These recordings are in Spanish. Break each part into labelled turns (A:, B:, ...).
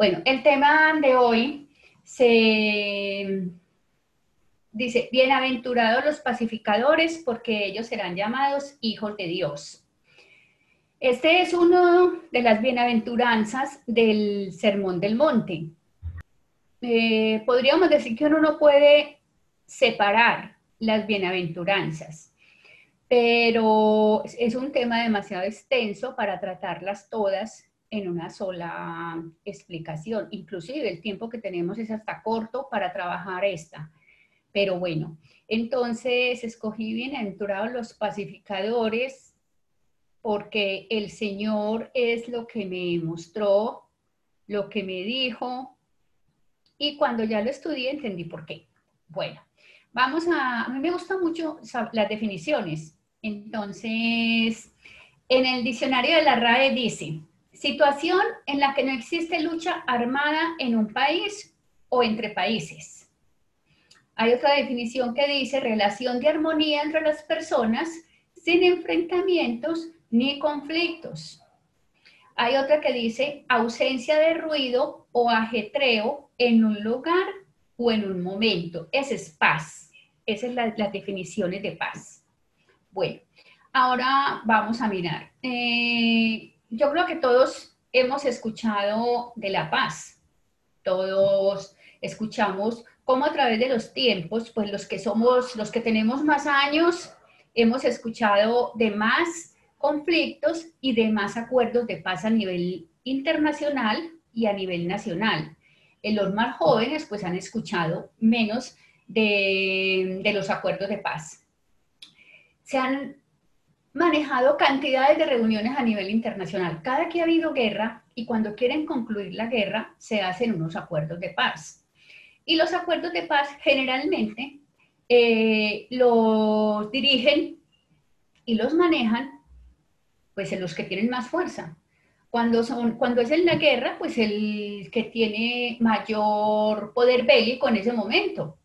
A: Bueno, el tema de hoy se dice, bienaventurados los pacificadores porque ellos serán llamados hijos de Dios. Este es uno de las bienaventuranzas del Sermón del Monte. Eh, podríamos decir que uno no puede separar las bienaventuranzas, pero es un tema demasiado extenso para tratarlas todas en una sola explicación. Inclusive el tiempo que tenemos es hasta corto para trabajar esta. Pero bueno, entonces escogí bienaventurados los pacificadores porque el Señor es lo que me mostró, lo que me dijo, y cuando ya lo estudié entendí por qué. Bueno, vamos a, a mí me gustan mucho las definiciones. Entonces, en el diccionario de la RAE dice, situación en la que no existe lucha armada en un país o entre países. Hay otra definición que dice relación de armonía entre las personas sin enfrentamientos ni conflictos. Hay otra que dice ausencia de ruido o ajetreo en un lugar o en un momento. Esa es paz. Esas son las definiciones de paz. Bueno, ahora vamos a mirar. Eh, yo creo que todos hemos escuchado de la paz. Todos escuchamos cómo a través de los tiempos, pues los que somos, los que tenemos más años, hemos escuchado de más conflictos y demás acuerdos de paz a nivel internacional y a nivel nacional. En los más jóvenes pues han escuchado menos de, de los acuerdos de paz. Se han manejado cantidades de reuniones a nivel internacional. Cada que ha habido guerra y cuando quieren concluir la guerra, se hacen unos acuerdos de paz. Y los acuerdos de paz generalmente eh, los dirigen y los manejan pues en los que tienen más fuerza. Cuando, son, cuando es en la guerra, pues el que tiene mayor poder bélico en ese momento,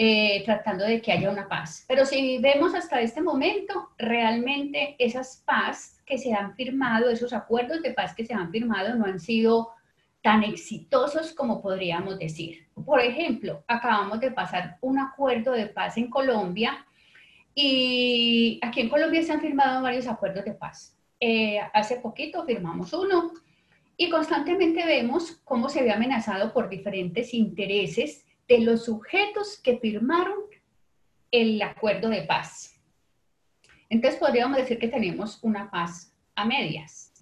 A: eh, tratando de que haya una paz. Pero si vemos hasta este momento, realmente esas paz que se han firmado, esos acuerdos de paz que se han firmado, no han sido tan exitosos como podríamos decir. Por ejemplo, acabamos de pasar un acuerdo de paz en Colombia y aquí en Colombia se han firmado varios acuerdos de paz. Eh, hace poquito firmamos uno y constantemente vemos cómo se ve amenazado por diferentes intereses de los sujetos que firmaron el acuerdo de paz. Entonces podríamos decir que tenemos una paz a medias,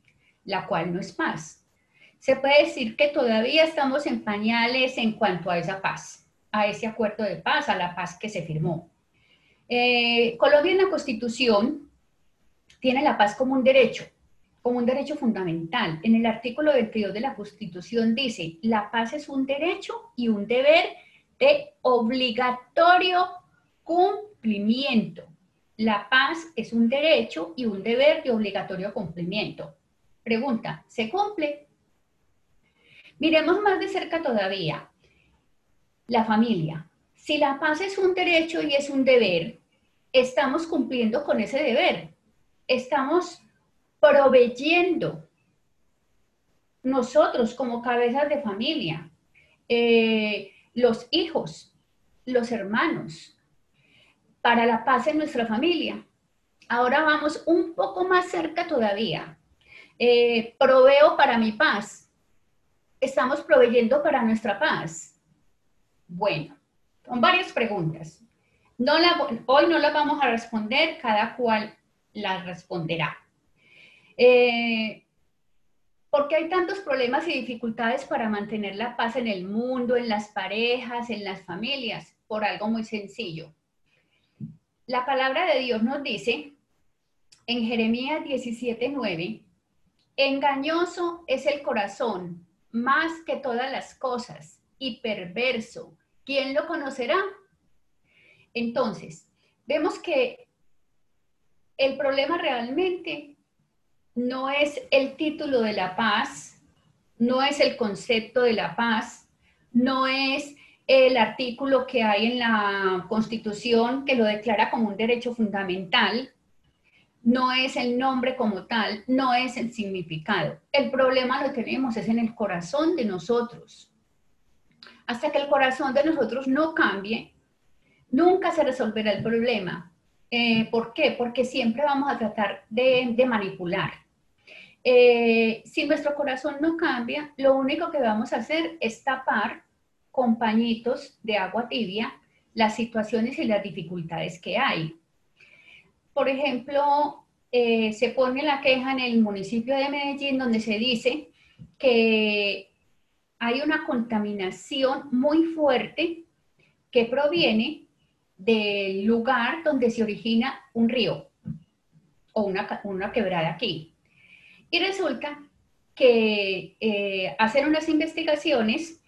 A: la cual no es paz. Se puede decir que todavía estamos en pañales en cuanto a esa paz, a ese acuerdo de paz, a la paz que se firmó. Eh, Colombia en la Constitución tiene la paz como un derecho, como un derecho fundamental. En el artículo 22 de la Constitución dice, la paz es un derecho y un deber de obligatorio cumplimiento. La paz es un derecho y un deber de obligatorio cumplimiento. Pregunta, ¿se cumple? Miremos más de cerca todavía. La familia. Si la paz es un derecho y es un deber, estamos cumpliendo con ese deber estamos proveyendo nosotros como cabezas de familia, eh, los hijos, los hermanos, para la paz en nuestra familia. Ahora vamos un poco más cerca todavía. Eh, proveo para mi paz. Estamos proveyendo para nuestra paz. Bueno, son varias preguntas. Hoy no las vamos a responder, cada cual la responderá. Eh, ¿Por qué hay tantos problemas y dificultades para mantener la paz en el mundo, en las parejas, en las familias? Por algo muy sencillo. La palabra de Dios nos dice en Jeremías 17:9, engañoso es el corazón más que todas las cosas y perverso. ¿Quién lo conocerá? Entonces, vemos que el problema realmente no es el título de la paz, no es el concepto de la paz, no es el artículo que hay en la Constitución que lo declara como un derecho fundamental, no es el nombre como tal, no es el significado. El problema lo tenemos es en el corazón de nosotros. Hasta que el corazón de nosotros no cambie, nunca se resolverá el problema. Eh, ¿Por qué? Porque siempre vamos a tratar de, manipular. Eh, si nuestro corazón no cambia, lo único que vamos a hacer es tapar con pañitos de agua tibia las situaciones y las dificultades que hay. Por ejemplo, eh, se pone la queja en el municipio de Medellín donde se dice que hay una contaminación muy fuerte que proviene del lugar donde se origina un río o una, una quebrada aquí. Y resulta que eh, hacen unas investigaciones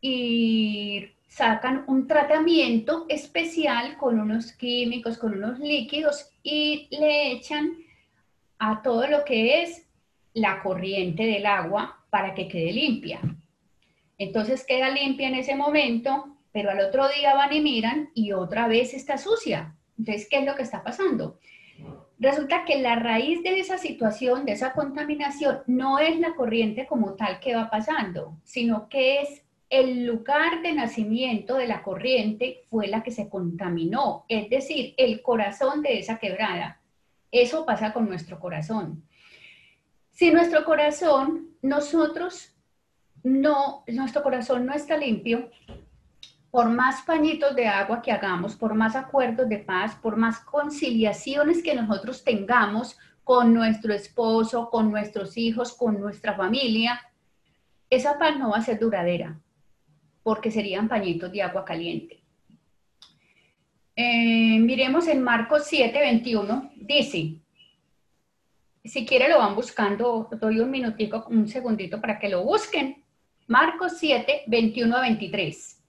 A: y sacan un tratamiento especial con unos químicos, con unos líquidos y le echan a todo lo que es la corriente del agua para que quede limpia. Entonces queda limpia en ese momento, pero al otro día van y miran y otra vez está sucia. Entonces, ¿qué es lo que está pasando? Resulta que la raíz de esa situación, de esa contaminación, no es la corriente como tal que va pasando, sino que es el lugar de nacimiento de la corriente fue la que se contaminó, es decir, el corazón de esa quebrada. Eso pasa con nuestro corazón. Si nuestro corazón, nosotros no, nuestro corazón no está limpio, por más pañitos de agua que hagamos, por más acuerdos de paz, por más conciliaciones que nosotros tengamos con nuestro esposo, con nuestros hijos, con nuestra familia, esa paz no va a ser duradera, porque serían pañitos de agua caliente. Eh, miremos en Marcos 7, 21, dice, si quiere lo van buscando, doy un minutico, un segundito para que lo busquen. Marcos 7, 21 a 23.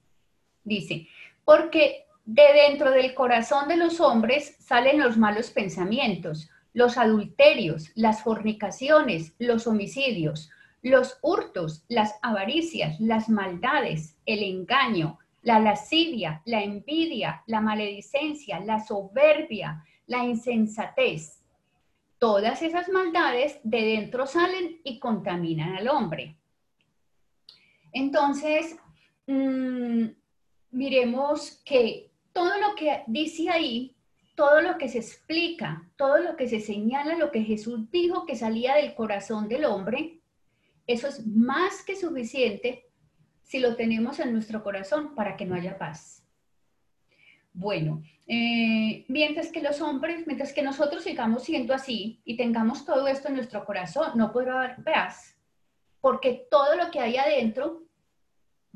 A: Dice, porque de dentro del corazón de los hombres salen los malos pensamientos, los adulterios, las fornicaciones, los homicidios, los hurtos, las avaricias, las maldades, el engaño, la lascivia, la envidia, la maledicencia, la soberbia, la insensatez. Todas esas maldades de dentro salen y contaminan al hombre. Entonces, mmm, miremos que todo lo que dice ahí, todo lo que se explica, todo lo que se señala, lo que Jesús dijo que salía del corazón del hombre, eso es más que suficiente si lo tenemos en nuestro corazón para que no haya paz. Bueno, eh, mientras que los hombres, mientras que nosotros sigamos siendo así y tengamos todo esto en nuestro corazón, no podrá haber paz, porque todo lo que hay adentro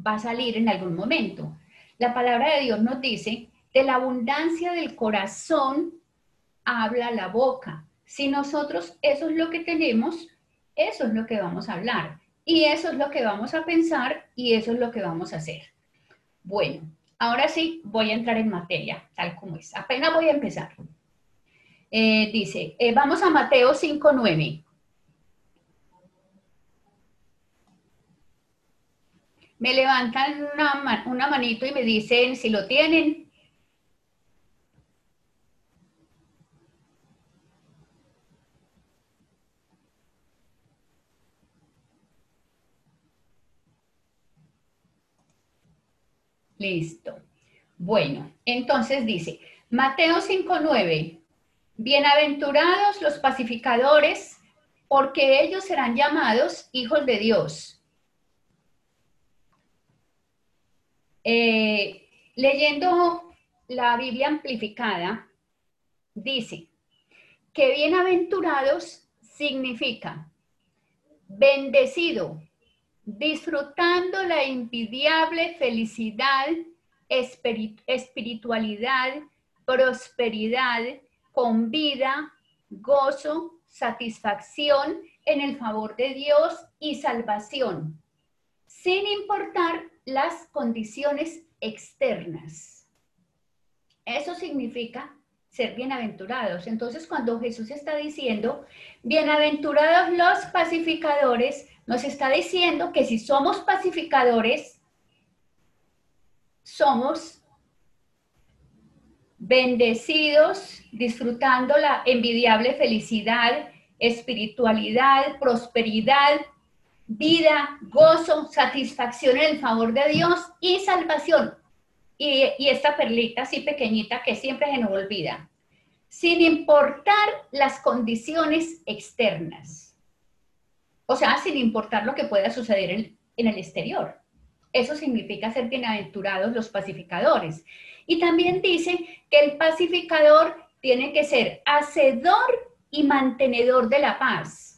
A: va a salir en algún momento. La palabra de Dios nos dice, de la abundancia del corazón habla la boca. Si nosotros eso es lo que tenemos, eso es lo que vamos a hablar. Y eso es lo que vamos a pensar y eso es lo que vamos a hacer. Bueno, ahora sí voy a entrar en materia, tal como es. Apenas voy a empezar. Eh, dice, eh, vamos a Mateo 5.9. me levantan una, manito y me dicen si lo tienen. Listo. Bueno, entonces dice, Mateo 5.9, bienaventurados los pacificadores, porque ellos serán llamados hijos de Dios. Eh, leyendo la Biblia amplificada, dice que bienaventurados significa bendecido, disfrutando la envidiable felicidad, espiritualidad, prosperidad, con vida, gozo, satisfacción en el favor de Dios y salvación, sin importar las condiciones externas. Eso significa ser bienaventurados. Entonces, cuando Jesús está diciendo, bienaventurados los pacificadores, nos está diciendo que si somos pacificadores, somos bendecidos, disfrutando la envidiable felicidad, espiritualidad, prosperidad, vida, gozo, satisfacción en el favor de Dios y salvación. Y, y, esta perlita así pequeñita que siempre se nos olvida, sin importar las condiciones externas. O sea, sin importar lo que pueda suceder en, en el exterior. Eso significa ser bienaventurados los pacificadores. Y también dice que el pacificador tiene que ser hacedor y mantenedor de la paz.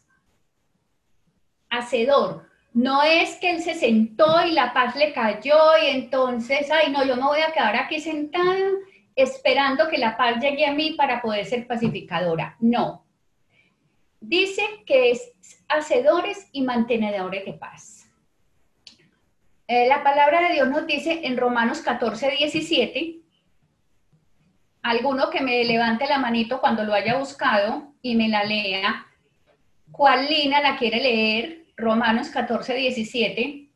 A: Hacedor. No es que él se sentó y la paz le cayó y entonces, ay, no, yo no voy a quedar aquí sentado esperando que la paz llegue a mí para poder ser pacificadora. No. Dice que es hacedores y mantenedores de paz. Eh, la palabra de Dios nos dice en Romanos 14, 17, alguno que me levante la manito cuando lo haya buscado y me la lea. ¿Cuál lina la quiere leer? Romanos 14, 17.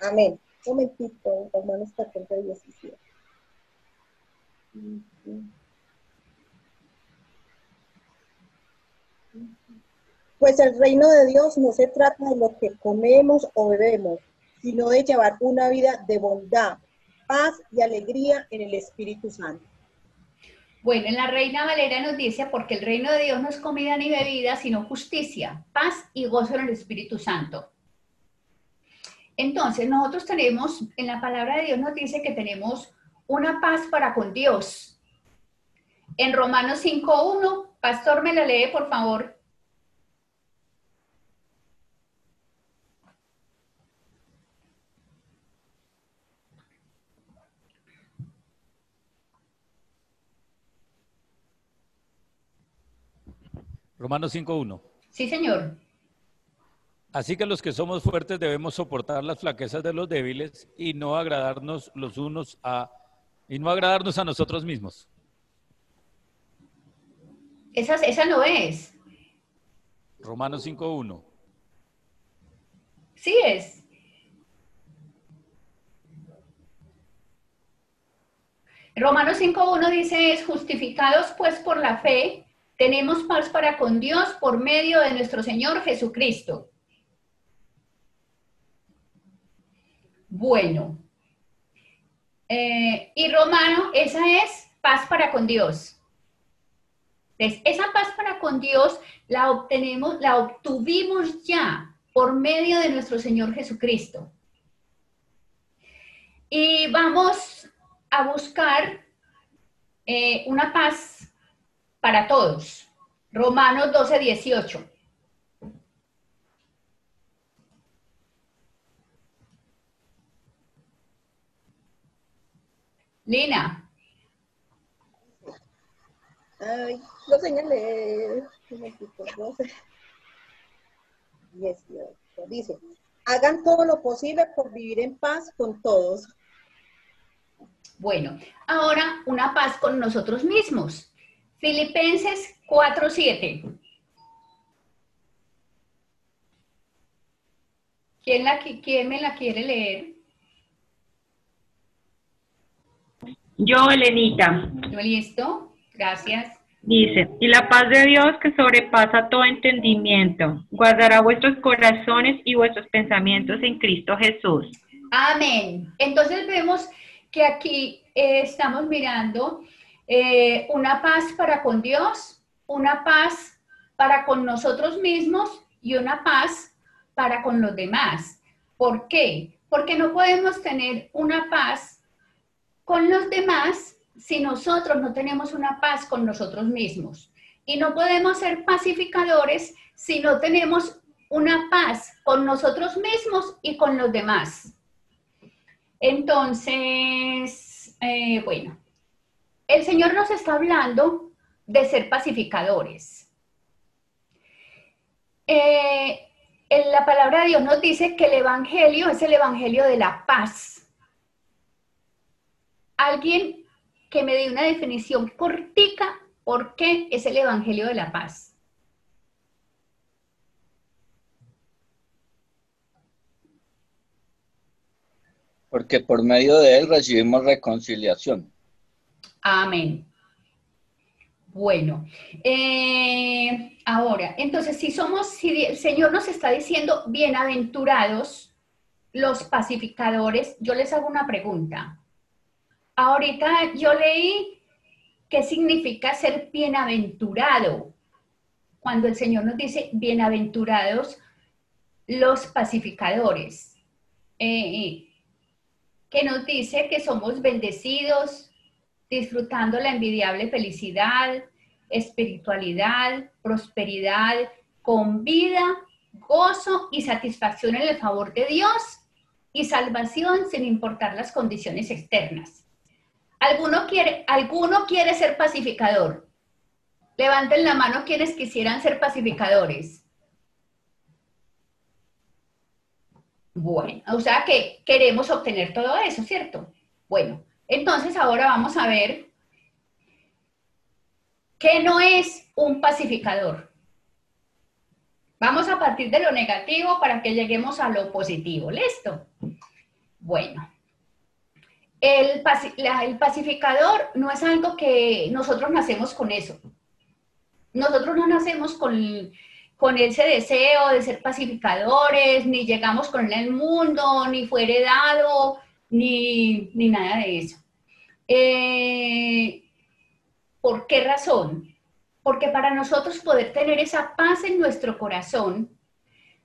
B: Amén. Momentito, Romanos 14, 17. Pues el reino de Dios no se trata de lo que comemos o bebemos, sino de llevar una vida de bondad, paz y alegría en el Espíritu Santo.
A: Bueno, en la Reina Valera nos dice, porque el reino de Dios no es comida ni bebida, sino justicia, paz y gozo en el Espíritu Santo. Entonces, nosotros tenemos, en la palabra de Dios nos dice que tenemos una paz para con Dios. En Romanos 5.1, Pastor, me la lee, por favor.
C: Romanos 5.1.
A: Sí, señor.
C: Así que los que somos fuertes debemos soportar las flaquezas de los débiles y no agradarnos los unos a y no agradarnos a nosotros mismos.
A: Esa, esa no es.
C: Romanos 5.1.
A: Sí es. Romanos 5.1 dice, es justificados pues por la fe, tenemos paz para con Dios por medio de nuestro Señor Jesucristo bueno. Eh, y Romano, esa es paz para con Dios. Esa paz para con Dios la obtenemos, la obtuvimos ya por medio de nuestro Señor Jesucristo. Y vamos a buscar eh, una paz para todos. Romanos 12, 18. Lina.
B: Ay, lo señalé. Dice, hagan todo lo posible por vivir en paz con todos.
A: Bueno, ahora una paz con nosotros mismos. Filipenses 4.7. ¿Quién, la, ¿Quién me la quiere leer?
D: Yo, Elenita.
A: Listo. Gracias.
D: Dice, y la paz de Dios que sobrepasa todo entendimiento, guardará vuestros corazones y vuestros pensamientos en Cristo Jesús.
A: Amén. Entonces vemos que aquí eh, estamos mirando eh, una paz para con Dios, una paz para con nosotros mismos y una paz para con los demás. ¿Por qué? Porque no podemos tener una paz con los demás si nosotros no tenemos una paz con nosotros mismos. Y no podemos ser pacificadores si no tenemos una paz con nosotros mismos y con los demás. Entonces, eh, bueno, el Señor nos está hablando de ser pacificadores. eh, en la palabra de Dios nos dice que el Evangelio es el Evangelio de la paz. Alguien que me dé una definición cortica, ¿por qué es el Evangelio de la paz?
E: Porque por medio de él recibimos reconciliación.
A: Amén. Bueno, eh, ahora, entonces si somos, si el Señor nos está diciendo bienaventurados los pacificadores, yo les hago una pregunta. Ahorita yo leí qué significa ser bienaventurado. Cuando el Señor nos dice bienaventurados los pacificadores, eh, que nos dice que somos bendecidos, disfrutando la envidiable felicidad, espiritualidad, prosperidad, con vida, gozo y satisfacción en el favor de Dios y salvación sin importar las condiciones externas. ¿Alguno quiere, ¿alguno quiere ser pacificador? Levanten la mano quienes quisieran ser pacificadores. Bueno, o sea que queremos obtener todo eso, ¿cierto? Bueno, entonces ahora vamos a ver qué no es un pacificador. Vamos a partir de lo negativo para que lleguemos a lo positivo. ¿Listo? Bueno, el, pacificador no es algo que nosotros nacemos con eso. Nosotros no nacemos con, con ese deseo de ser pacificadores, ni llegamos con el mundo, ni fue heredado, ni, ni nada de eso. Eh, ¿Por qué razón? Porque para nosotros poder tener esa paz en nuestro corazón,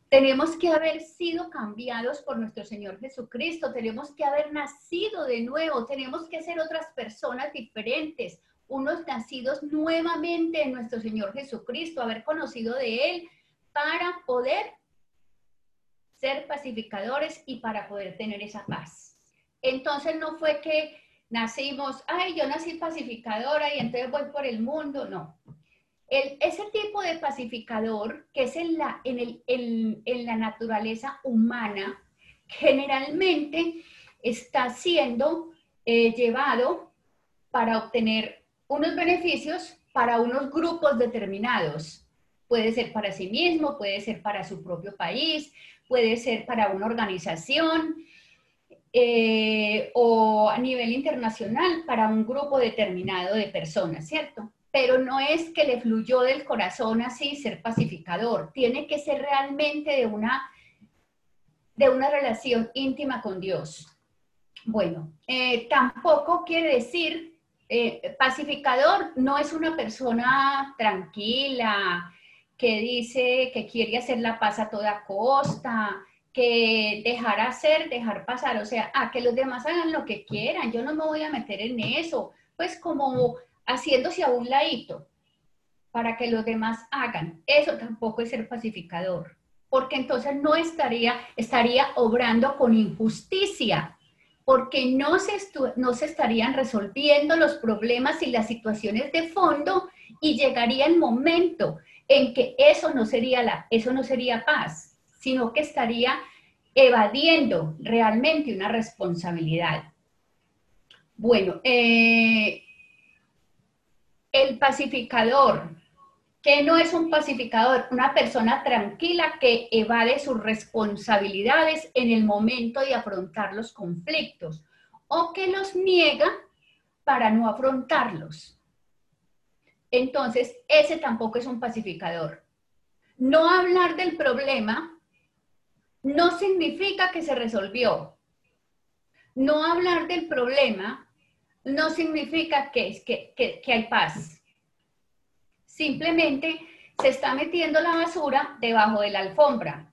A: tenemos que haber sido cambiados por nuestro Señor Jesucristo, tenemos que haber nacido de nuevo, tenemos que ser otras personas diferentes, unos nacidos nuevamente en nuestro Señor Jesucristo, haber conocido de Él para poder ser pacificadores y para poder tener esa paz. Entonces no fue que nacimos, ay, yo nací pacificadora y entonces voy por el mundo. No. El, ese tipo de pacificador que es en la, naturaleza humana, generalmente está siendo eh, llevado para obtener unos beneficios para unos grupos determinados. Puede ser para sí mismo, puede ser para su propio país, puede ser para una organización, eh, o a nivel internacional para un grupo determinado de personas, ¿cierto? Pero no es que le fluyó del corazón así ser pacificador, tiene que ser realmente de una, de una relación íntima con Dios. Bueno, eh, tampoco quiere decir, eh, pacificador no es una persona tranquila, que dice que quiere hacer la paz a toda costa, que dejar hacer, dejar pasar, o sea, a que los demás hagan lo que quieran, yo no me voy a meter en eso, pues como haciéndose a un ladito para que los demás hagan. Eso tampoco es ser pacificador, porque entonces no estaría, estaría obrando con injusticia, porque no se, no se estarían resolviendo los problemas y las situaciones de fondo y llegaría el momento en que eso no sería, la, eso no sería paz sino que estaría evadiendo realmente una responsabilidad. Bueno, eh, el pacificador, que no es un pacificador, una persona tranquila que evade sus responsabilidades en el momento de afrontar los conflictos o que los niega para no afrontarlos. Entonces, ese tampoco es un pacificador. No hablar del problema no significa que se resolvió. No hablar del problema no significa que, que, que hay paz. Simplemente se está metiendo la basura debajo de la alfombra.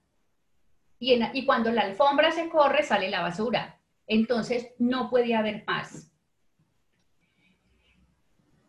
A: Y, y, cuando la alfombra se corre, sale la basura. Entonces, no puede haber paz.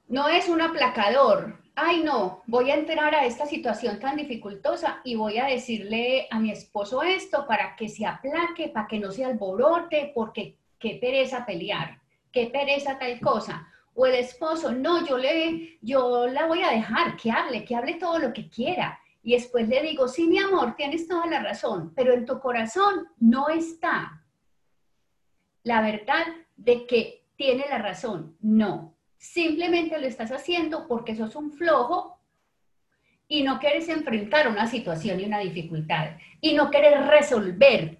A: No es un aplacador, ay no, voy a entrar a esta situación tan dificultosa y voy a decirle a mi esposo esto para que se aplaque, para que no se alborote, porque qué pereza pelear, qué pereza tal cosa. O el esposo, no, yo, le, yo la voy a dejar, que hable, que hable todo lo que quiera. y después le digo, sí, mi amor, tienes toda la razón, pero en tu corazón no está la verdad de que tiene la razón. No, simplemente lo estás haciendo porque sos un flojo y no quieres enfrentar una situación y una dificultad y no quieres resolver.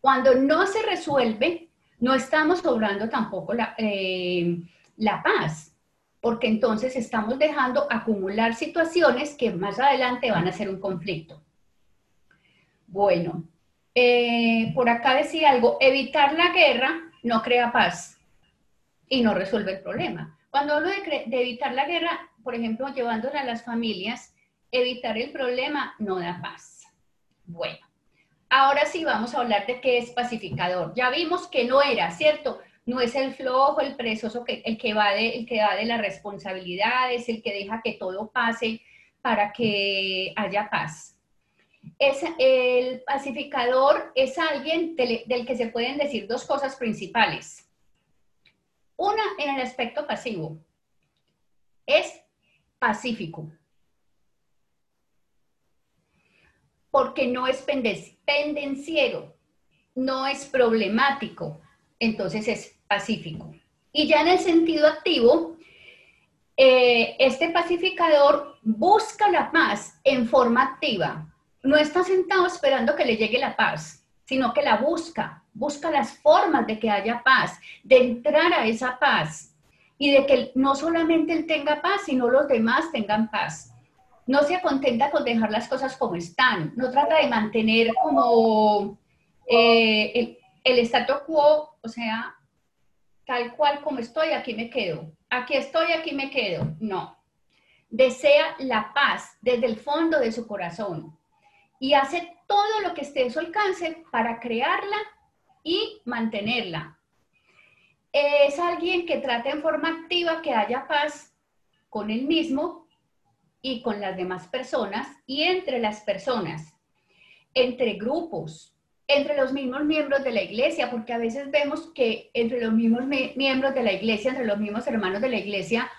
A: Cuando no se resuelve, no estamos obrando tampoco la, eh, la paz porque entonces estamos dejando acumular situaciones que más adelante van a ser un conflicto. Bueno, eh, por acá decía algo, evitar la guerra no crea paz y no resuelve el problema. Cuando hablo de, de evitar la guerra, por ejemplo, llevándola a las familias, evitar el problema no da paz. Bueno, ahora sí vamos a hablar de qué es pacificador. Ya vimos que no era, ¿cierto? no es el flojo, el perezoso, el, que va de, el que va de las responsabilidades, el que deja que todo pase para que haya paz. Es, el pacificador es alguien del, que se pueden decir dos cosas principales. Una en el aspecto pasivo. Es pacífico. Porque no es pendenciero, no es problemático, entonces es pacífico. Y ya en el sentido activo, eh, este pacificador busca la paz en forma activa. No está sentado esperando que le llegue la paz, sino que la busca, busca las formas de que haya paz, de entrar a esa paz y de que no solamente él tenga paz, sino los demás tengan paz. No se contenta con dejar las cosas como están, no trata de mantener como eh, el, el statu quo, o sea, tal cual como estoy, aquí me quedo. Aquí estoy, aquí me quedo. No. Desea la paz desde el fondo de su corazón y hace todo lo que esté a su alcance para crearla y mantenerla. Es alguien que trata en forma activa que haya paz con él mismo y con las demás personas y entre las personas, entre grupos, entre los mismos miembros de la iglesia, porque a veces vemos que entre los mismos miembros de la iglesia, entre los mismos hermanos de la iglesia,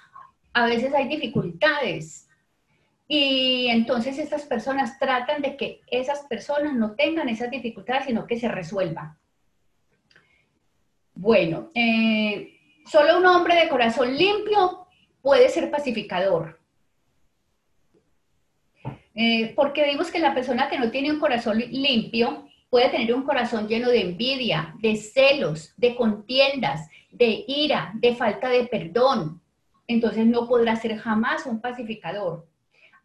A: a veces hay dificultades. Y entonces estas personas tratan de que esas personas no tengan esas dificultades, sino que se resuelvan. Bueno, eh, solo un hombre de corazón limpio puede ser pacificador. Eh, porque vimos que la persona que no tiene un corazón limpio puede tener un corazón lleno de envidia, de celos, de contiendas, de ira, de falta de perdón. Entonces no podrá ser jamás un pacificador.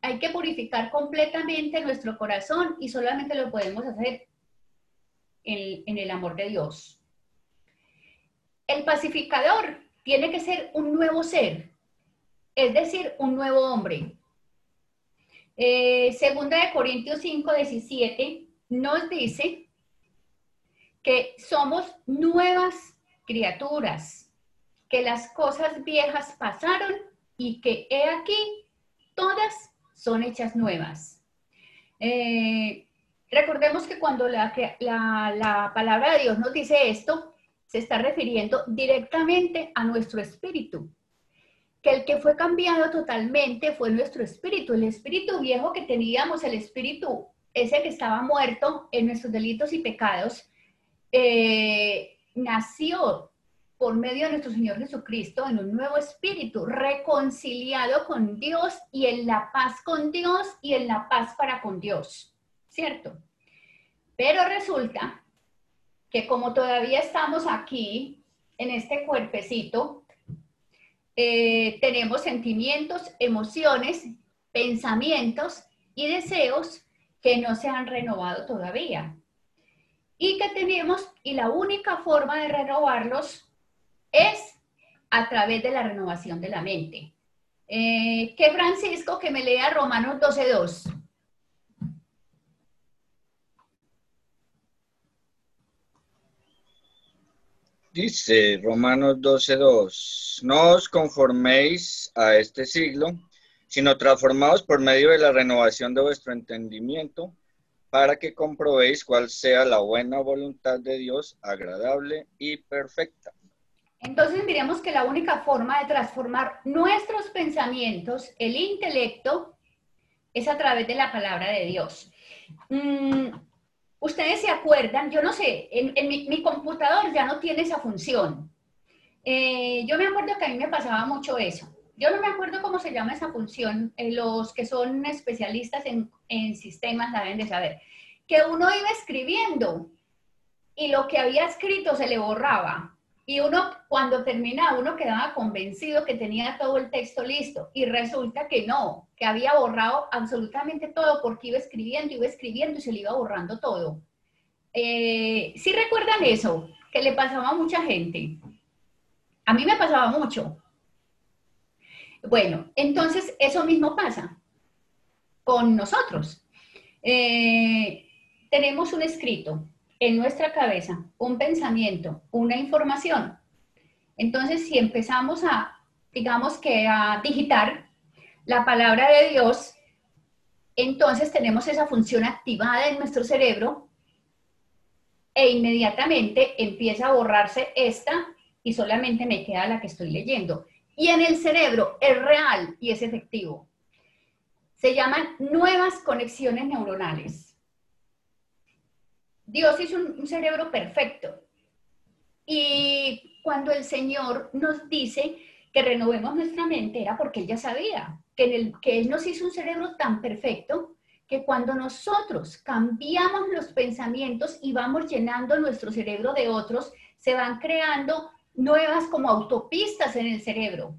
A: Hay que purificar completamente nuestro corazón y solamente lo podemos hacer en el amor de Dios. El pacificador tiene que ser un nuevo ser, es decir, un nuevo hombre. Eh, segunda de Corintios 5, 17 nos dice que somos nuevas criaturas, que las cosas viejas pasaron y que he aquí, todas son hechas nuevas. Eh, recordemos que cuando la, la palabra de Dios nos dice esto, se está refiriendo directamente a nuestro espíritu, que el que fue cambiado totalmente fue nuestro espíritu, el espíritu viejo que teníamos, el espíritu ese que estaba muerto en nuestros delitos y pecados, eh, nació por medio de nuestro Señor Jesucristo en un nuevo espíritu, reconciliado con Dios y en la paz con Dios y en la paz para con Dios, ¿cierto? Pero resulta que como todavía estamos aquí, en este cuerpecito, eh, tenemos sentimientos, emociones, pensamientos y deseos que no se han renovado todavía. Y que tenemos, y la única forma de renovarlos es a través de la renovación de la mente. Eh, que Francisco que me lea Romanos 12.2.
E: Dice Romanos 12.2, no os conforméis a este siglo, sino transformados por medio de la renovación de vuestro entendimiento, para que comprobéis cuál sea la buena voluntad de Dios, agradable y perfecta.
A: Entonces miremos que la única forma de transformar nuestros pensamientos, el intelecto, es a través de la palabra de Dios. Mm, ustedes se acuerdan, yo no sé, en, mi, computador ya no tiene esa función. Eh, yo me acuerdo que a mí me pasaba mucho eso. Yo no me acuerdo cómo se llama esa función. Eh, los que son especialistas en, en sistemas la deben de saber. Que uno iba escribiendo y lo que había escrito se le borraba. Y uno, cuando terminaba, uno quedaba convencido que tenía todo el texto listo. Y resulta que no, que había borrado absolutamente todo porque iba escribiendo, iba escribiendo y se le iba borrando todo. Eh, ¿Sí recuerdan eso? Que le pasaba a mucha gente. A mí me pasaba mucho. Bueno, entonces eso mismo pasa con nosotros. Eh, tenemos un escrito, en nuestra cabeza un pensamiento, una información. Entonces, si empezamos a, digamos que a digitar la palabra de Dios, entonces tenemos esa función activada en nuestro cerebro e inmediatamente empieza a borrarse esta y solamente me queda la que estoy leyendo. Y en el cerebro es real y es efectivo. Se llaman nuevas conexiones neuronales. Dios hizo un, cerebro perfecto. Y cuando el Señor nos dice que renovemos nuestra mente, era porque Él ya sabía que, Él nos hizo un cerebro tan perfecto que cuando nosotros cambiamos los pensamientos y vamos llenando nuestro cerebro de otros, se van creando nuevas como autopistas en el cerebro.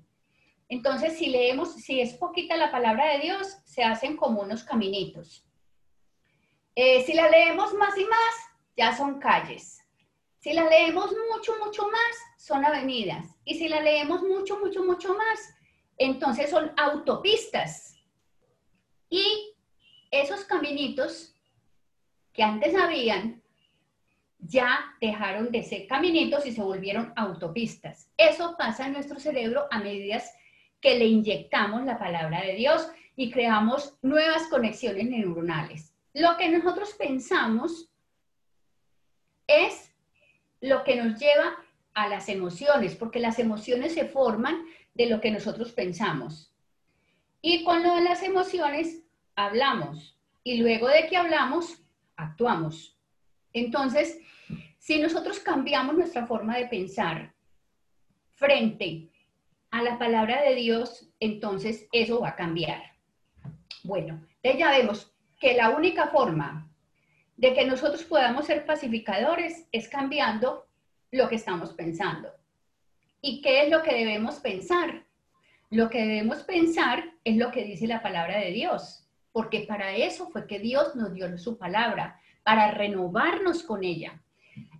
A: Entonces, si leemos, si es poquita la palabra de Dios, se hacen como unos caminitos. Eh, si la leemos más y más, ya son calles. Si la leemos mucho, mucho más, son avenidas. Y si la leemos mucho, mucho, mucho más, entonces son autopistas. Y esos caminitos que antes habían, ya dejaron de ser caminitos y se volvieron autopistas. Eso pasa en nuestro cerebro a medida que le inyectamos la palabra de Dios y creamos nuevas conexiones neuronales. Lo que nosotros pensamos es lo que nos lleva a las emociones, porque las emociones se forman de lo que nosotros pensamos. Y con lo de las emociones hablamos y luego de que hablamos, actuamos. Entonces, si nosotros cambiamos nuestra forma de pensar frente a la palabra de Dios, entonces eso va a cambiar. Bueno, ya vemos que la única forma de que nosotros podamos ser pacificadores es cambiando lo que estamos pensando. ¿Y qué es lo que debemos pensar? Lo que debemos pensar es lo que dice la palabra de Dios, porque para eso fue que Dios nos dio su palabra, para renovarnos con ella.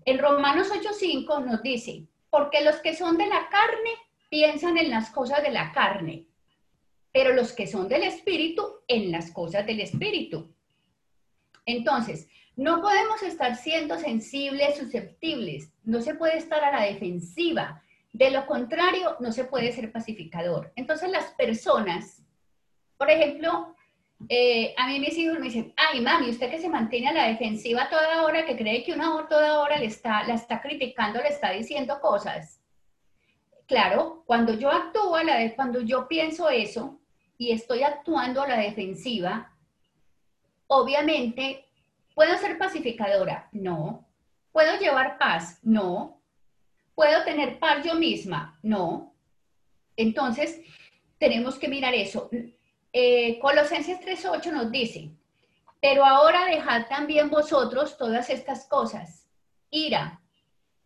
A: En Romanos 8:5 nos dice, porque los que son de la carne piensan en las cosas de la carne, pero los que son del Espíritu en las cosas del Espíritu. Entonces, no podemos estar siendo sensibles, susceptibles, no se puede estar a la defensiva. De lo contrario, no se puede ser pacificador. Entonces, las personas, por ejemplo, eh, a mí mis hijos me dicen, ay, mami, usted que se mantiene a la defensiva toda hora, que cree que una toda hora le está, la está criticando, le está diciendo cosas. Claro, cuando yo actúo a la vez, cuando yo pienso eso, y estoy actuando a la defensiva, obviamente, ¿puedo ser pacificadora? No. ¿Puedo llevar paz? No. ¿Puedo tener paz yo misma? No. Entonces, tenemos que mirar eso. Eh, Colosenses 3.8 nos dice, pero ahora dejad también vosotros todas estas cosas, ira,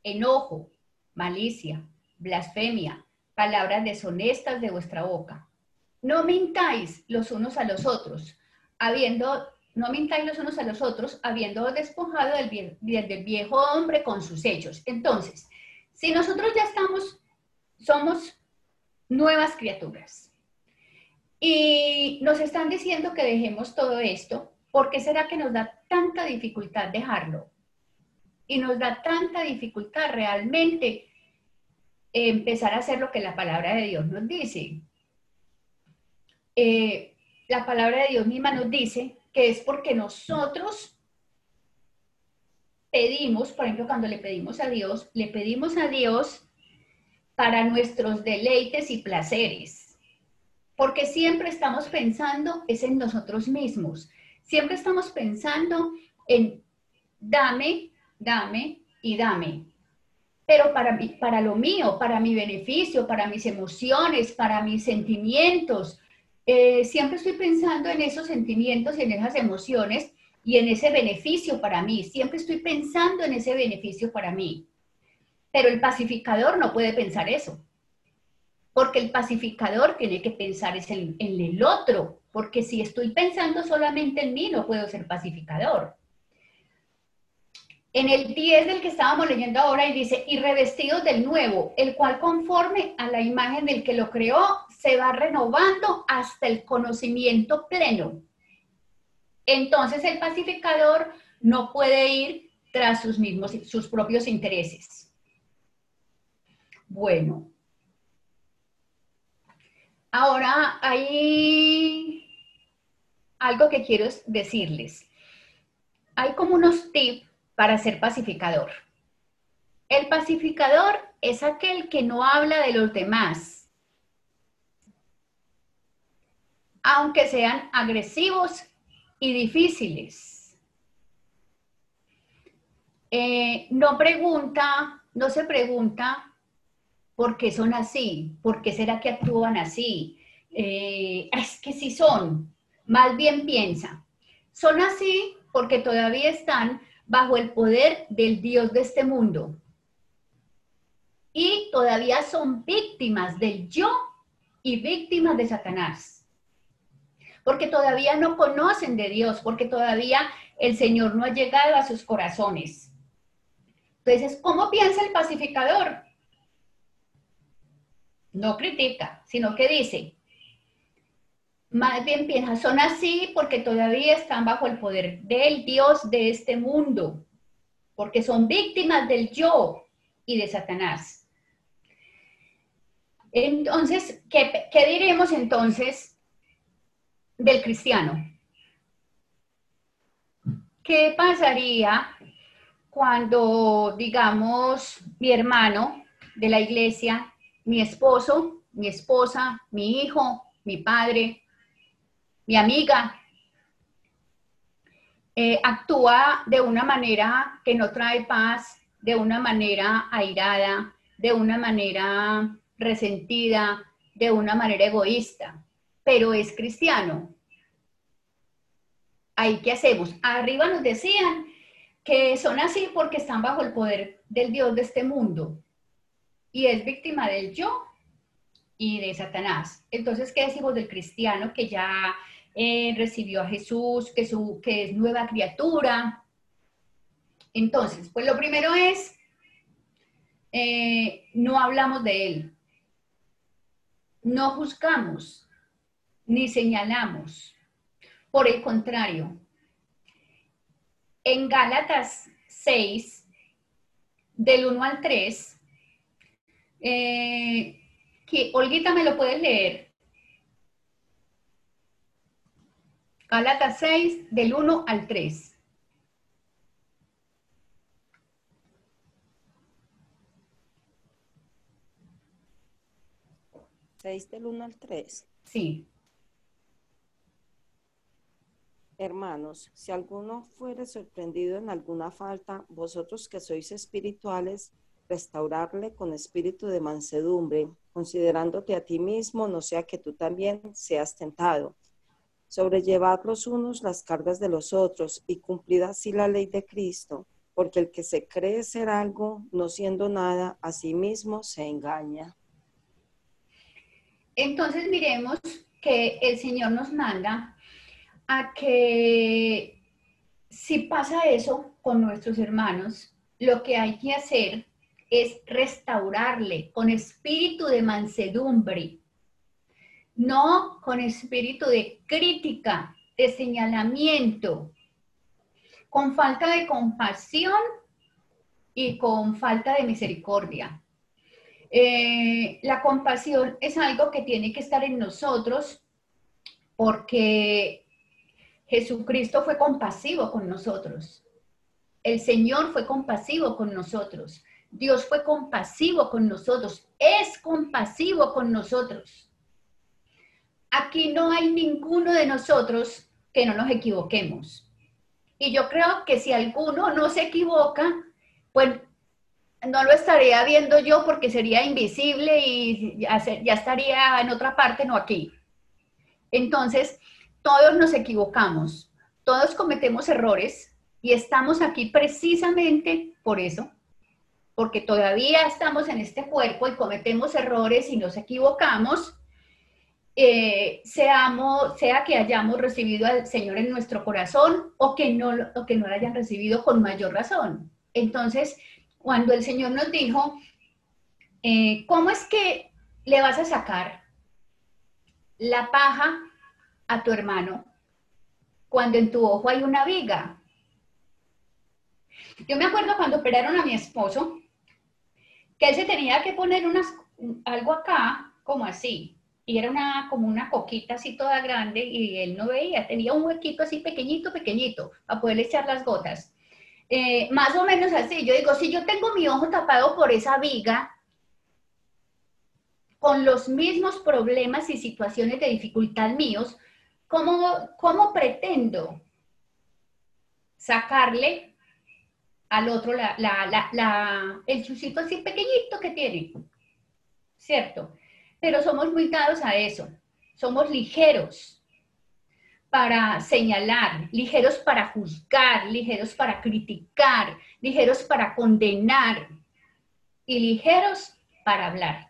A: enojo, malicia, blasfemia, palabras deshonestas de vuestra boca no mintáis los unos a los otros, habiendo, no mintáis los unos a los otros, habiendo despojado del, del viejo hombre con sus hechos. Entonces, si nosotros ya estamos, somos nuevas criaturas y nos están diciendo que dejemos todo esto, ¿por qué será que nos da tanta dificultad dejarlo? Y nos da tanta dificultad realmente empezar a hacer lo que la palabra de Dios nos dice. Eh, la palabra de Dios misma nos dice que es porque nosotros pedimos, por ejemplo, cuando le pedimos a Dios, le pedimos a Dios para nuestros deleites y placeres. porque siempre estamos pensando es en nosotros mismos. Siempre estamos pensando en dame, dame y dame. Pero para, para lo mío, para mi beneficio, para mis emociones, para mis sentimientos, eh, siempre estoy pensando en esos sentimientos y en esas emociones y en ese beneficio para mí. Siempre estoy pensando en ese beneficio para mí. Pero el pacificador no puede pensar eso. Porque el pacificador tiene que pensar en, en el otro. Porque si estoy pensando solamente en mí, no puedo ser pacificador. En el 10 del que estábamos leyendo ahora y dice, y revestidos del nuevo, el cual conforme a la imagen del que lo creó, se va renovando hasta el conocimiento pleno. Entonces el pacificador no puede ir tras sus mismos, sus propios intereses. Bueno. Ahora hay algo que quiero decirles. Hay como unos tips para ser pacificador. El pacificador es aquel que no habla de los demás, aunque sean agresivos y difíciles. Eh, no pregunta, no se pregunta por qué son así, por qué será que actúan así. Eh, es que sí son, más bien piensa, son así porque todavía están bajo el poder del Dios de este mundo. Y todavía son víctimas del yo y víctimas de Satanás. Porque todavía no conocen de Dios, porque todavía el Señor no ha llegado a sus corazones. Entonces, ¿cómo piensa el pacificador? No critica, sino que dice, más bien piensa, son así porque todavía están bajo el poder del Dios de este mundo, porque son víctimas del yo y de Satanás. Entonces, ¿qué, qué diremos entonces del cristiano? ¿Qué pasaría cuando, digamos, mi hermano de la iglesia, mi esposo, mi esposa, mi hijo, mi padre, mi amiga, eh, actúa de una manera que no trae paz, de una manera airada, de una manera resentida, de una manera egoísta, pero es cristiano. Ahí, ¿qué hacemos? Arriba nos decían que son así porque están bajo el poder del Dios de este mundo y es víctima del yo y de Satanás. Entonces, ¿qué decimos del cristiano que ya eh, recibió a Jesús, que, es nueva criatura. Entonces, pues lo primero es, eh, no hablamos de Él, no juzgamos, ni señalamos. Por el contrario, en Gálatas 6, del 1 al 3, eh, que Olguita me lo puedes leer. Gálatas 6, del 1 al 3.
F: ¿Seis del 1 al 3?
A: Sí.
F: Hermanos, si alguno fuere sorprendido en alguna falta, vosotros que sois espirituales, restaurarle con espíritu de mansedumbre, considerándote a ti mismo, no sea que tú también seas tentado sobrellevar los unos las cargas de los otros y cumplir así la ley de Cristo, porque el que se cree ser algo, no siendo nada, a sí mismo se engaña.
A: Entonces miremos que el Señor nos manda a que si pasa eso con nuestros hermanos, lo que hay que hacer es restaurarle con espíritu de mansedumbre, no con espíritu de crítica, de señalamiento, con falta de compasión y con falta de misericordia. Eh, la compasión es algo que tiene que estar en nosotros porque Jesucristo fue compasivo con nosotros. El Señor fue compasivo con nosotros. Dios fue compasivo con nosotros. Es compasivo con nosotros aquí no hay ninguno de nosotros que no nos equivoquemos. Y yo creo que si alguno no se equivoca, pues no lo estaría viendo yo porque sería invisible y ya, estaría en otra parte, no aquí. Entonces, todos nos equivocamos, todos cometemos errores y estamos aquí precisamente por eso, porque todavía estamos en este cuerpo y cometemos errores y nos equivocamos, eh, sea que hayamos recibido al Señor en nuestro corazón o que no, o que no lo hayan recibido con mayor razón. Entonces, cuando el Señor nos dijo, eh, ¿cómo es que le vas a sacar la paja a tu hermano cuando en tu ojo hay una viga? Yo me acuerdo cuando operaron a mi esposo, que él se tenía que poner unas, algo acá, como así, y era una, como una coquita así toda grande, y él no veía, tenía un huequito así pequeñito, pequeñito, para poderle echar las gotas. Eh, más o menos así, yo digo, si yo tengo mi ojo tapado por esa viga, con los mismos problemas y situaciones de dificultad míos, ¿cómo, cómo pretendo sacarle al otro el chusito así pequeñito que tiene, ¿cierto? Pero somos muy dados a eso, somos ligeros para señalar, ligeros para juzgar, ligeros para criticar, ligeros para condenar y ligeros para hablar.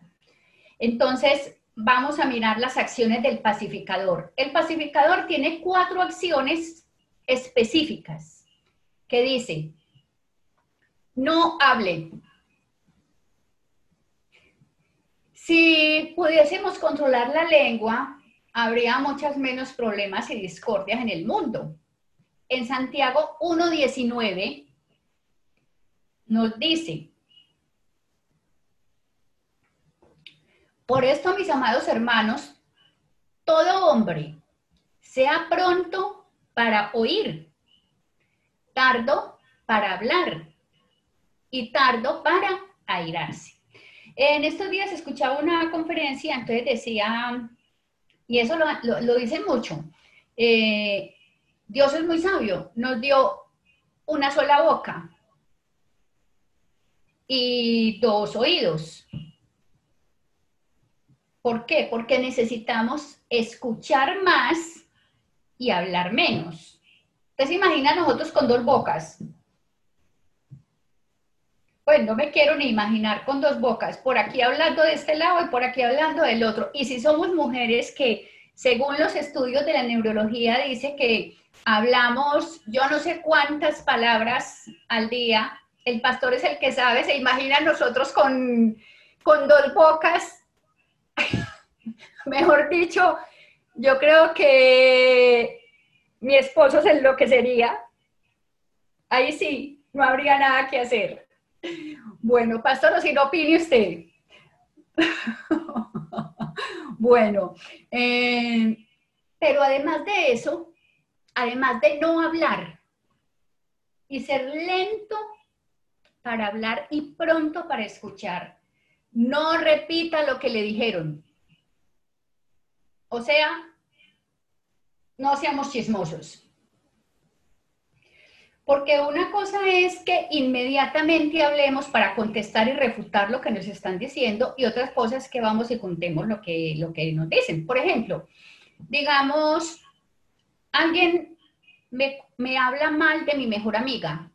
A: Entonces, vamos a mirar las acciones del pacificador. El pacificador tiene cuatro acciones específicas que dice, no hablen. Si pudiésemos controlar la lengua, habría muchas menos problemas y discordias en el mundo. En Santiago 1.19 nos dice, por esto, mis amados hermanos, todo hombre sea pronto para oír, tardo para hablar y tardo para airarse. En estos días escuchaba una conferencia, entonces decía, y eso lo, lo, dicen mucho, eh, Dios es muy sabio, nos dio una sola boca y dos oídos. ¿Por qué? Porque necesitamos escuchar más y hablar menos. Entonces imagina nosotros con dos bocas pues no me quiero ni imaginar con dos bocas, por aquí hablando de este lado y por aquí hablando del otro. Y si somos mujeres que, según los estudios de la neurología, dice que hablamos yo no sé cuántas palabras al día, el pastor es el que sabe, se imagina nosotros con, con dos bocas. Mejor dicho, yo creo que mi esposo se enloquecería. Ahí sí, no habría nada que hacer. Bueno, pastor, si no opine usted. bueno, eh, pero además de eso, además de no hablar y ser lento para hablar y pronto para escuchar, no repita lo que le dijeron. O sea, no seamos chismosos. Porque una cosa es que inmediatamente hablemos para contestar y refutar lo que nos están diciendo y otras cosas que vamos y contemos lo que, lo que nos dicen. Por ejemplo, digamos, alguien me, me habla mal de mi mejor amiga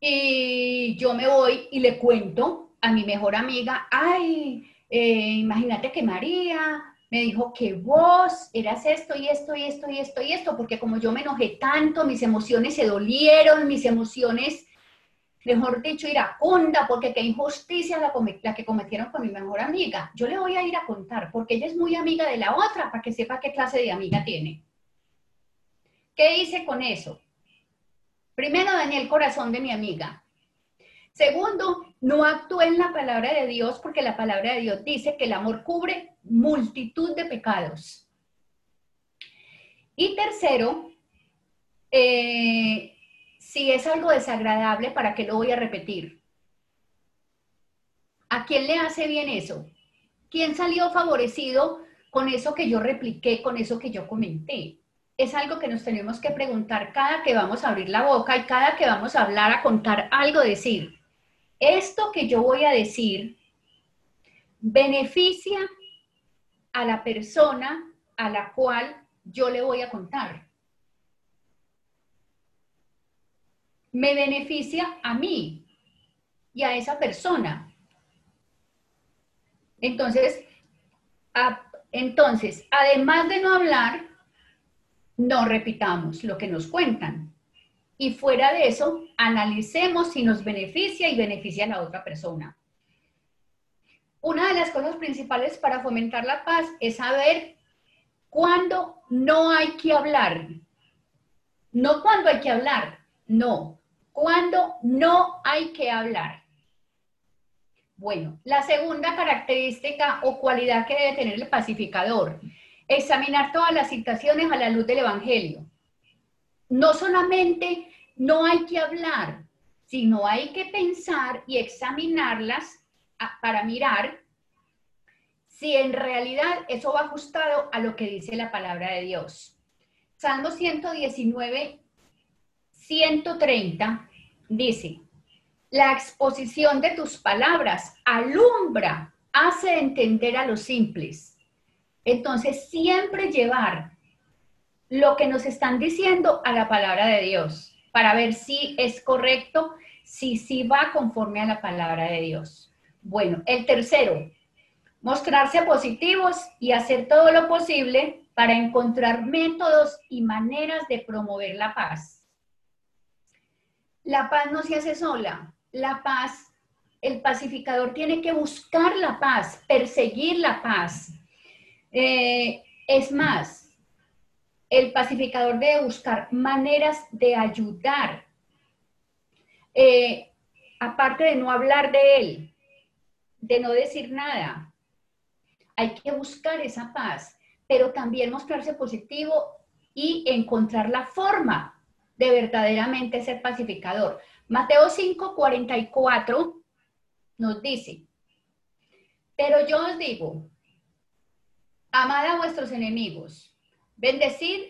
A: y yo me voy y le cuento a mi mejor amiga, ay, eh, imagínate que María me dijo que vos eras esto y esto y esto y esto y esto, porque como yo me enojé tanto, mis emociones se dolieron, mis emociones, mejor dicho, iracunda, porque qué injusticia la, la, que cometieron con mi mejor amiga. Yo le voy a ir a contar, porque ella es muy amiga de la otra, para que sepa qué clase de amiga tiene. ¿Qué hice con eso? Primero dañé el corazón de mi amiga. Segundo, no actué en la palabra de Dios porque la palabra de Dios dice que el amor cubre multitud de pecados. Y tercero, eh, si es algo desagradable, ¿para qué lo voy a repetir? ¿A quién le hace bien eso? ¿quién salió favorecido con eso que yo repliqué, con eso que yo comenté? Es algo que nos tenemos que preguntar cada que vamos a abrir la boca y cada que vamos a hablar, a contar algo, decir, esto que yo voy a decir beneficia a la persona a la cual yo le voy a contar. Me beneficia a mí y a esa persona. Entonces, entonces, además de no hablar, no repitamos lo que nos cuentan. Y fuera de eso, analicemos si nos beneficia y beneficia a la otra persona. Una de las cosas principales para fomentar la paz es saber cuándo no hay que hablar. No cuándo hay que hablar, no. Cuándo no hay que hablar. Bueno, la segunda característica o cualidad que debe tener el pacificador, examinar todas las situaciones a la luz del Evangelio. No solamente no hay que hablar, sino hay que pensar y examinarlas para mirar si en realidad eso va ajustado a lo que dice la palabra de Dios. Salmo 119, 130 dice, la exposición de tus palabras alumbra, hace entender a los simples. Entonces, siempre llevar lo que nos están diciendo a la palabra de Dios para ver si es correcto, si sí va conforme a la palabra de Dios. Bueno, el tercero, mostrarse positivos y hacer todo lo posible para encontrar métodos y maneras de promover la paz. La paz no se hace sola, la paz, el pacificador tiene que buscar la paz, perseguir la paz. Eh, es más, el pacificador debe buscar maneras de ayudar, eh, aparte de no hablar de él, de no decir nada. Hay que buscar esa paz, pero también mostrarse positivo y encontrar la forma de verdaderamente ser pacificador. Mateo 5, 44 nos dice, pero yo os digo, amad a vuestros enemigos, bendecid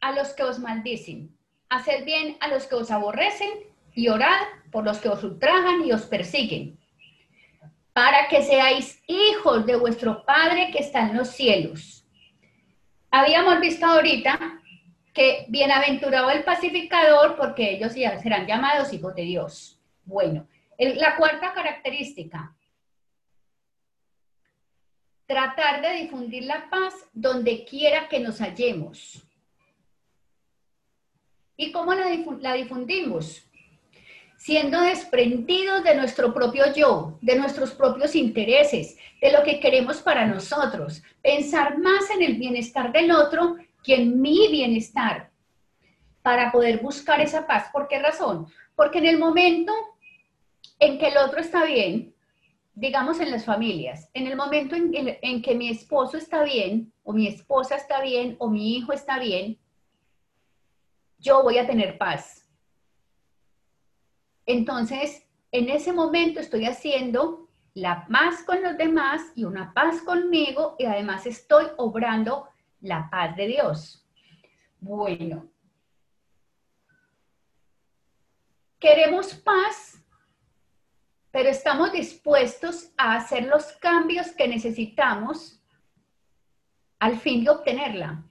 A: a los que os maldicen, haced bien a los que os aborrecen y orad por los que os ultrajan y os persiguen, para que seáis hijos de vuestro Padre que está en los cielos. Habíamos visto ahorita que bienaventurado el pacificador, porque ellos ya serán llamados hijos de Dios. Bueno, la cuarta característica, tratar de difundir la paz donde quiera que nos hallemos. ¿Y cómo la, difundimos? Siendo desprendidos de nuestro propio yo, de nuestros propios intereses, de lo que queremos para nosotros, pensar más en el bienestar del otro que en mi bienestar para poder buscar esa paz. ¿Por qué razón? Porque en el momento en que el otro está bien, digamos en las familias, en el momento en, que mi esposo está bien, o mi esposa está bien, o mi hijo está bien, yo voy a tener paz. Entonces, en ese momento estoy haciendo la paz con los demás y una paz conmigo y además estoy obrando la paz de Dios. Bueno, queremos paz, pero estamos dispuestos a hacer los cambios que necesitamos al fin de obtenerla.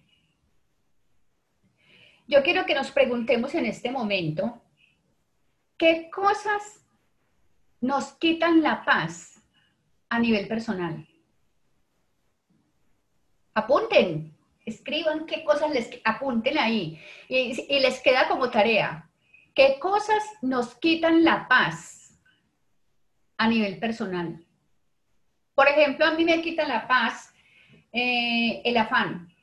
A: Yo quiero que nos preguntemos en este momento, ¿qué cosas nos quitan la paz a nivel personal? Apunten, escriban qué cosas les apunten ahí y, les queda como tarea. ¿Qué cosas nos quitan la paz a nivel personal? Por ejemplo, a mí me quita la paz eh, el afán.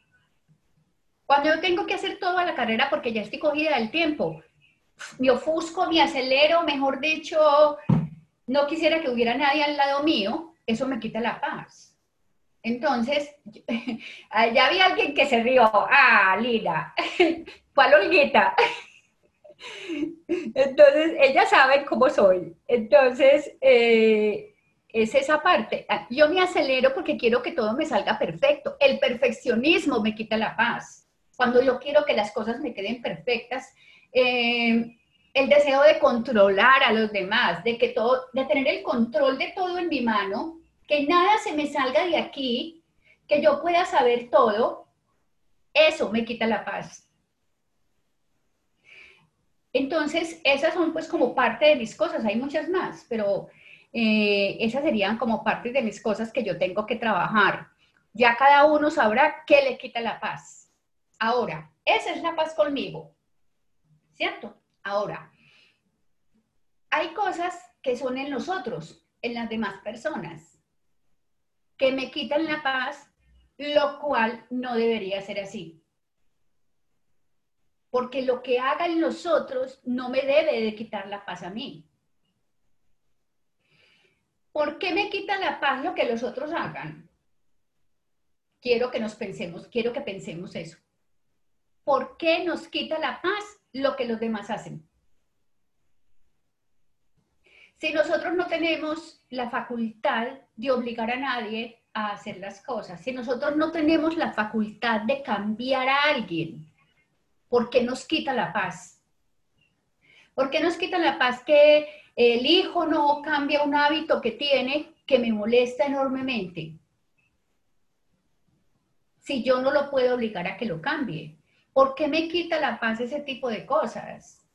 A: Cuando yo tengo que hacer toda la carrera porque ya estoy cogida del tiempo, me ofusco, me acelero, mejor dicho, no quisiera que hubiera nadie al lado mío, eso me quita la paz. Entonces, ya había alguien que se rió. Ah, Lina, ¿cuál Olguita? Entonces, ella sabe cómo soy. Entonces, eh, es esa parte. Yo me acelero porque quiero que todo me salga perfecto. El perfeccionismo me quita la paz. Cuando yo quiero que las cosas me queden perfectas, eh, el deseo de controlar a los demás, de que todo, de tener el control de todo en mi mano, que nada se me salga de aquí, que yo pueda saber todo, eso me quita la paz. Entonces, esas son pues como parte de mis cosas, hay muchas más, pero eh, esas serían como parte de mis cosas que yo tengo que trabajar. Ya cada uno sabrá qué le quita la paz. Ahora, esa es la paz conmigo, ¿cierto? Ahora, hay cosas que son en nosotros, en las demás personas, que me quitan la paz, lo cual no debería ser así. Porque lo que hagan los otros no me debe de quitar la paz a mí. ¿Por qué me quita la paz lo que los otros hagan? Quiero que nos pensemos, quiero que pensemos eso. ¿Por qué nos quita la paz lo que los demás hacen? Si nosotros no tenemos la facultad de obligar a nadie a hacer las cosas, si nosotros no tenemos la facultad de cambiar a alguien, ¿por qué nos quita la paz? ¿Por qué nos quita la paz que el hijo no cambia un hábito que tiene que me molesta enormemente? Si yo no lo puedo obligar a que lo cambie, ¿por qué me quita la paz ese tipo de cosas?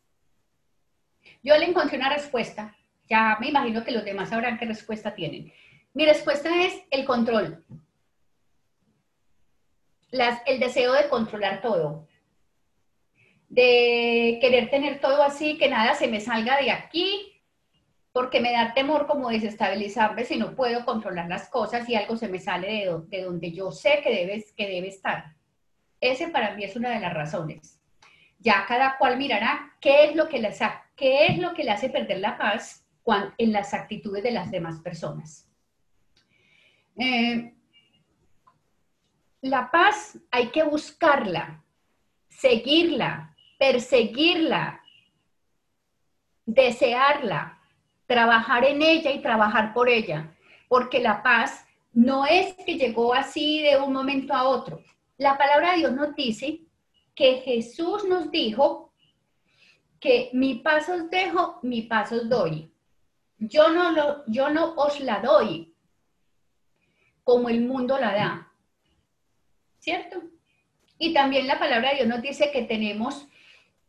A: Yo le encontré una respuesta ya me imagino que los demás sabrán qué respuesta tienen. Mi respuesta es el control. el deseo de controlar todo. De querer tener todo así, que nada se me salga de aquí, porque me da temor como desestabilizarme si no puedo controlar las cosas y algo se me sale de, donde yo sé que debe, que debe estar. Ese para mí es una de las razones. Ya cada cual mirará qué es lo que le, qué es lo que le hace perder la paz en las actitudes de las demás personas. Eh, la paz hay que buscarla, seguirla, perseguirla, desearla, trabajar en ella y trabajar por ella, porque la paz no es que llegó así de un momento a otro. La palabra de Dios nos dice que Jesús nos dijo que mi paz os dejo, mi paz os doy yo no, lo, yo no os la doy como el mundo la da. ¿Cierto? Y también la palabra de Dios nos dice que tenemos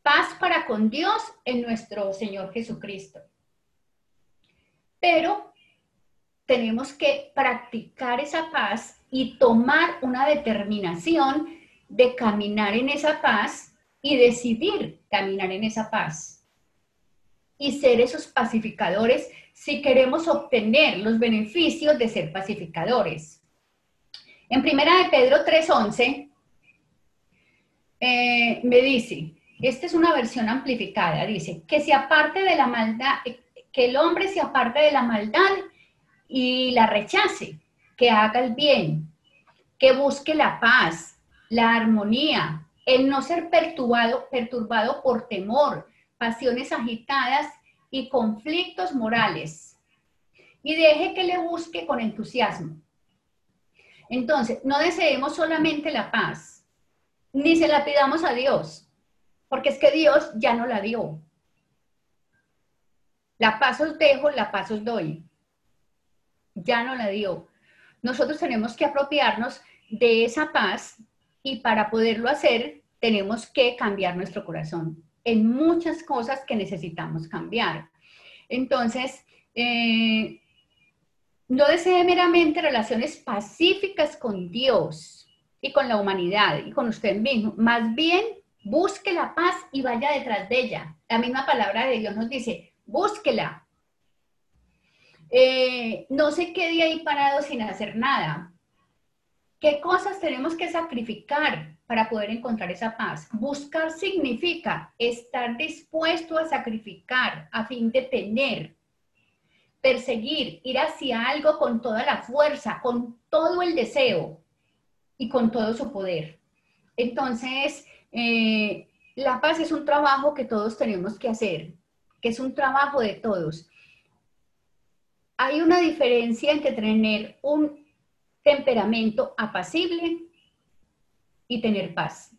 A: paz para con Dios en nuestro Señor Jesucristo. Pero tenemos que practicar esa paz y tomar una determinación de caminar en esa paz y decidir caminar en esa paz. Y ser esos pacificadores si queremos obtener los beneficios de ser pacificadores. En primera de Pedro 3.11 eh, me dice, esta es una versión amplificada, dice, que se aparte de la maldad, que el hombre se aparte de la maldad y la rechace, que haga el bien, que busque la paz, la armonía, el no ser perturbado, perturbado por temor, pasiones agitadas y conflictos morales y deje que le busque con entusiasmo. Entonces, no deseemos solamente la paz, ni se la pidamos a Dios, porque es que Dios ya no la dio. La paz os dejo, la paz os doy. Ya no la dio. Nosotros tenemos que apropiarnos de esa paz y para poderlo hacer tenemos que cambiar nuestro corazón en muchas cosas que necesitamos cambiar. Entonces, eh, no desee meramente relaciones pacíficas con Dios y con la humanidad y con usted mismo, más bien busque la paz y vaya detrás de ella. La misma palabra de Dios nos dice, búsquela. Eh, no se quede ahí parado sin hacer nada. ¿Qué cosas tenemos que sacrificar para poder encontrar esa paz? Buscar significa estar dispuesto a sacrificar a fin de tener, perseguir, ir hacia algo con toda la fuerza, con todo el deseo y con todo su poder. Entonces, eh, la paz es un trabajo que todos tenemos que hacer, que es un trabajo de todos. hay una diferencia entre tener un temperamento apacible y tener paz.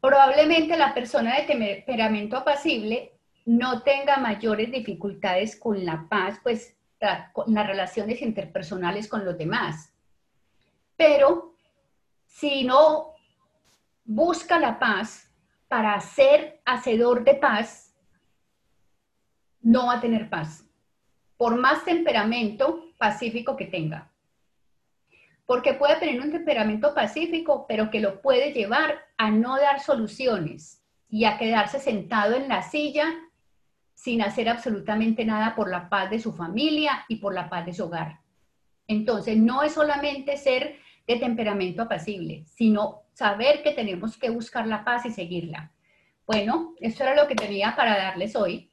A: Probablemente la persona de temperamento apacible no tenga mayores dificultades con la paz, pues con las relaciones interpersonales con los demás. Pero si no busca la paz para ser hacedor de paz, no va a tener paz, por más temperamento pacífico que tenga. Porque puede tener un temperamento pacífico, pero que lo puede llevar a no dar soluciones y a quedarse sentado en la silla sin hacer absolutamente nada por la paz de su familia y por la paz de su hogar. Entonces, no es solamente ser de temperamento apacible, sino saber que tenemos que buscar la paz y seguirla. Bueno, esto era lo que tenía para darles hoy.